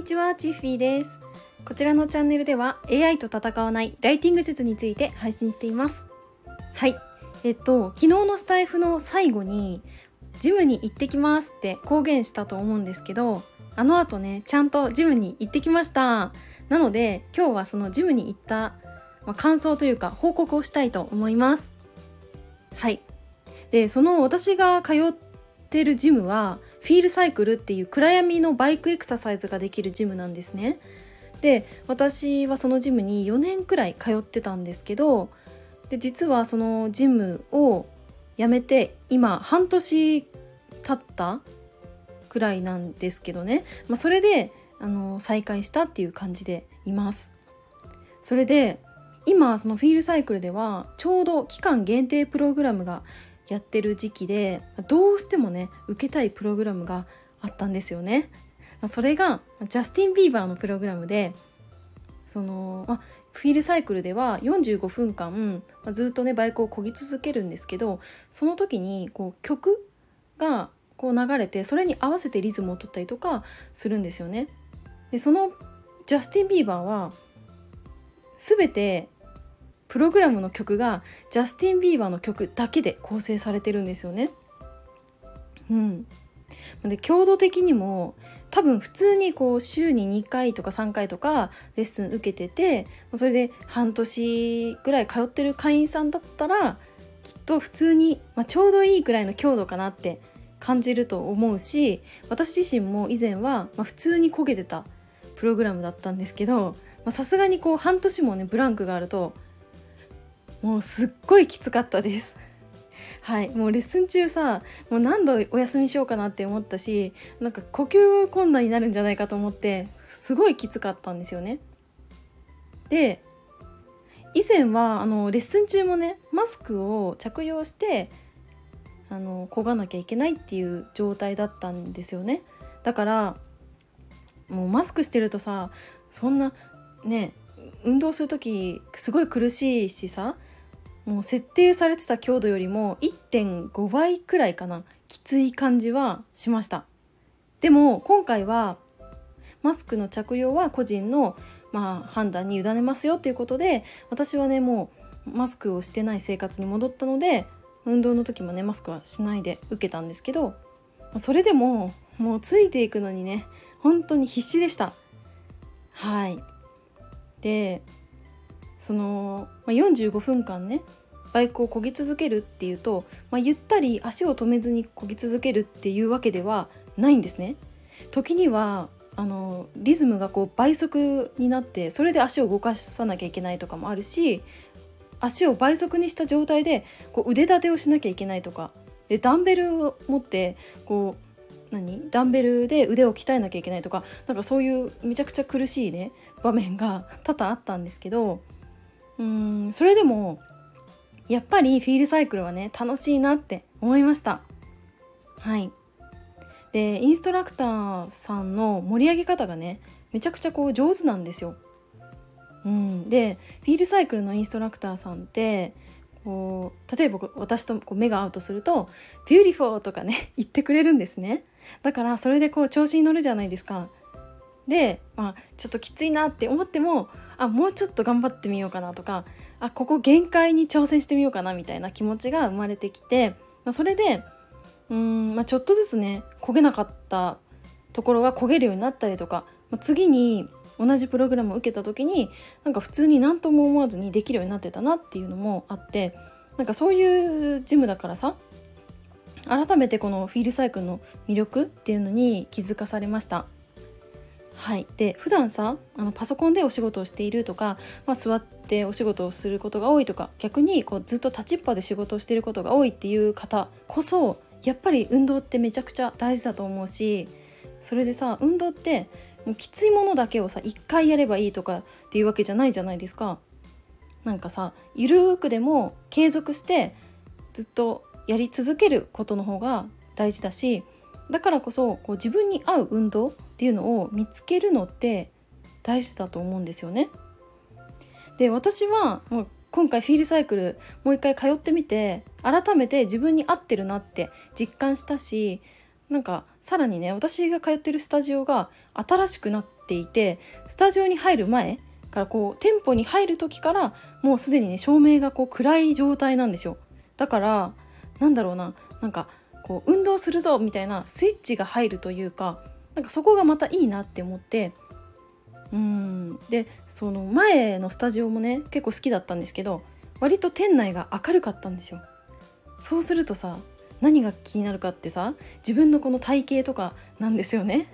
にちは、チッフィーです。こちらのチャンネルでは AI と戦わないライティング術について配信しています。はい。えっと、昨日のスタイフの最後に、ジムに行ってきますって公言したと思うんですけど、あの後ね、ちゃんとジムに行ってきました。なので、今日はそのジムに行った、まあ感想というか報告をしたいと思います。はい。で、その私が通ってるジムは、フィールサイクルっていう暗闇のバイクエクササイズができるジムなんですね。で私はそのジムに4年くらい通ってたんですけどで実はそのジムを辞めて今半年経ったくらいなんですけどね、まあ、それであの再開したっていう感じでいます。それで今そのフィールサイクルではちょうど期間限定プログラムがやってる時期でどうしてもね受けたいプログラムがあったんですよね。まそれがジャスティン・ビーバーのプログラムでその、まあ、フィールサイクルでは45分間、まあずっとねバイクを漕ぎ続けるんですけどその時にこう曲がこう流れてそれに合わせてリズムを取ったりとかするんですよね。でそのジャスティン・ビーバーは全てプログラムの曲がジャスティン・ビーバーの曲だけで構成されてるんですよね。うん、で強度的にも多分普通にこう週に2回とか3回とかレッスン受けててそれで半年ぐらい通ってる会員さんだったらきっと普通に、まあ、ちょうどいいくらいの強度かなって感じると思うし私自身も以前は、まあ、普通に焦げてたプログラムだったんですけどさすがにこう半年もねブランクがあるともうすっごいきつかったです。はい、もうレッスン中さもう何度お休みしようかなって思ったしなんか呼吸困難になるんじゃないかと思ってすごいきつかったんですよね。で以前はあのレッスン中もねマスクを着用してあの漕がなきゃいけないっていう状態だったんですよね。だからもうマスクしてるとさそんなね運動する時すごい苦しいしさもう設定されてた強度よりも1.5倍くらいかな。きつい感じはしました。でも今回はマスクの着用は個人の、まあ、判断に委ねますよっていうことで私はねもうマスクをしてない生活に戻ったので運動の時もねマスクはしないで受けたんですけどそれでももうついていくのにね本当に必死でした。はい。でその、まあ、45分間ねバイクを漕ぎ続けるっていうと、まあ、ゆったり足を止めずに漕ぎ続けるっていうわけではないんですね。時にはあのリズムがこう倍速になってそれで足を動かさなきゃいけないとかもあるし足を倍速にした状態でこう腕立てをしなきゃいけないとかでダンベルを持ってこう何？ダンベルで腕を鍛えなきゃいけないとかなんかそういうめちゃくちゃ苦しいね場面が多々あったんですけどうんそれでもやっぱりフィールサイクルはね楽しいなって思いました。はい。でインストラクターさんの盛り上げ方がねめちゃくちゃこう上手なんですよ。うん、でフィールサイクルのインストラクターさんってこう例えば私とこう目が合うとすると「ビューティフォー」とかね 言ってくれるんですね。だからそれでこう調子に乗るじゃないですか。で、まあ、ちょっときついなって思ってもあもうちょっと頑張ってみようかなとかあここ限界に挑戦してみようかなみたいな気持ちが生まれてきて、まあ、それでうん、まあ、ちょっとずつね漕げなかったところが焦げるようになったりとか、まあ、次に同じプログラムを受けた時になんか普通に何とも思わずにできるようになってたなっていうのもあってなんかそういうジムだからさ改めてこのフィールサイクルの魅力っていうのに気づかされました。はい、で普段さあのパソコンでお仕事をしているとか、まあ、座ってお仕事をすることが多いとか逆にこうずっと立ちっぱで仕事をしていることが多いっていう方こそやっぱり運動ってめちゃくちゃ大事だと思うしそれでさ運動ってもうきついものだけをさ1回やればいいとかっていうわけじゃないじゃないですか。なんかさゆるーくでも継続してずっとやり続けることの方が大事だしだからこそこう自分に合う運動っていうのを見つけるのって大事だと思うんですよね。で私はもう今回フィールサイクルもう一回通ってみて改めて自分に合ってるなって実感したしなんかさらにね私が通ってるスタジオが新しくなっていてスタジオに入る前からこう店舗に入る時からもうすでにね照明がこう暗い状態なんですよだからなんだろうななんかこう運動するぞみたいなスイッチが入るというかなんかそこがまたいいなって思ってうん。でその前のスタジオもね結構好きだったんですけど割と店内が明るかったんですよ。そうするとさ何が気になるかってさ自分のこの体型とかなんですよね。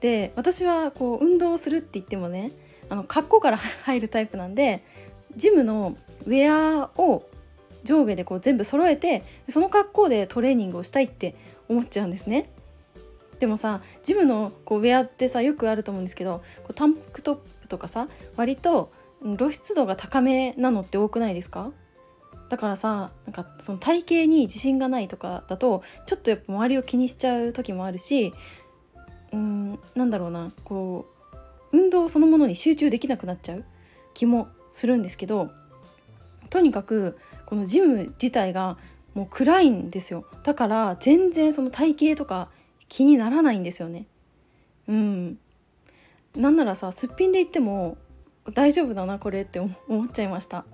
で私はこう運動をするって言ってもねあの格好から入るタイプなんでジムのウェアを上下でこう全部揃えてその格好でトレーニングをしたいって思っちゃうんですね。でもさジムのこうウェアってさよくあると思うんですけどこうタンクトップとかさ割と露出度が高めなのって多くないですか？だからさなんかその体型に自信がないとかだとちょっとやっぱ周りを気にしちゃう時もあるしうんなんだろうなこう運動そのものに集中できなくなっちゃう気もするんですけどとにかくこのジム自体がもう暗いんですよ。だから全然その体型とか気にならないんですよね。うん。なんならさすっぴんで言っても大丈夫だなこれって思っちゃいました。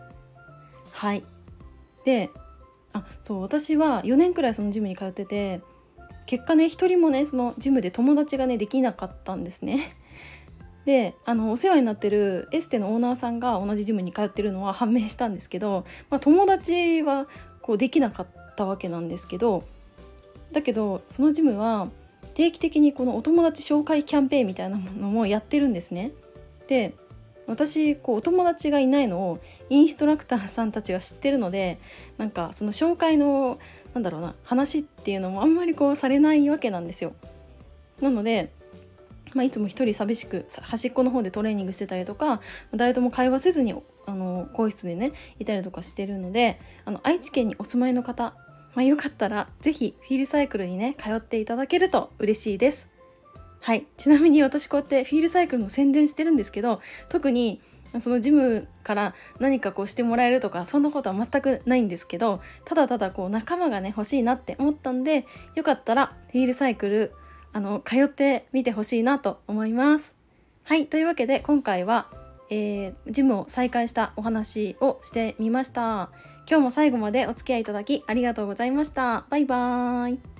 はい。であそう私は4年くらいそのジムに通ってて結果ね一人もねそのジムで友達がねできなかったんですね。であのお世話になってるエステのオーナーさんが同じジムに通ってるのは判明したんですけど、まあ、友達はこうできなかったわけなんですけどだけどそのジムは定期的にこのお友達紹介キャンペーンみたいなものもやってるんですね。で私こうお友達がいないのをインストラクターさんたちが知ってるのでなんかその紹介のなんだろうな話っていうのもあんまりこうされないわけなんですよ。なのでまあ、いつも一人寂しく端っこの方でトレーニングしてたりとか誰とも会話せずにあの更衣室でねいたりとかしてるのであの愛知県にお住まいの方まあ、よかったら是非フィールサイクルにね通っていただけると嬉しいです。はいちなみに私こうやってフィールサイクルの宣伝してるんですけど特にそのジムから何かこうしてもらえるとかそんなことは全くないんですけどただただこう仲間がね欲しいなって思ったんでよかったらフィールサイクルあの通ってみてほしいなと思います。はいというわけで今回は、えー、ジムを再開したお話をしてみました。今日も最後までお付き合いいただきありがとうございました。バイバーイ。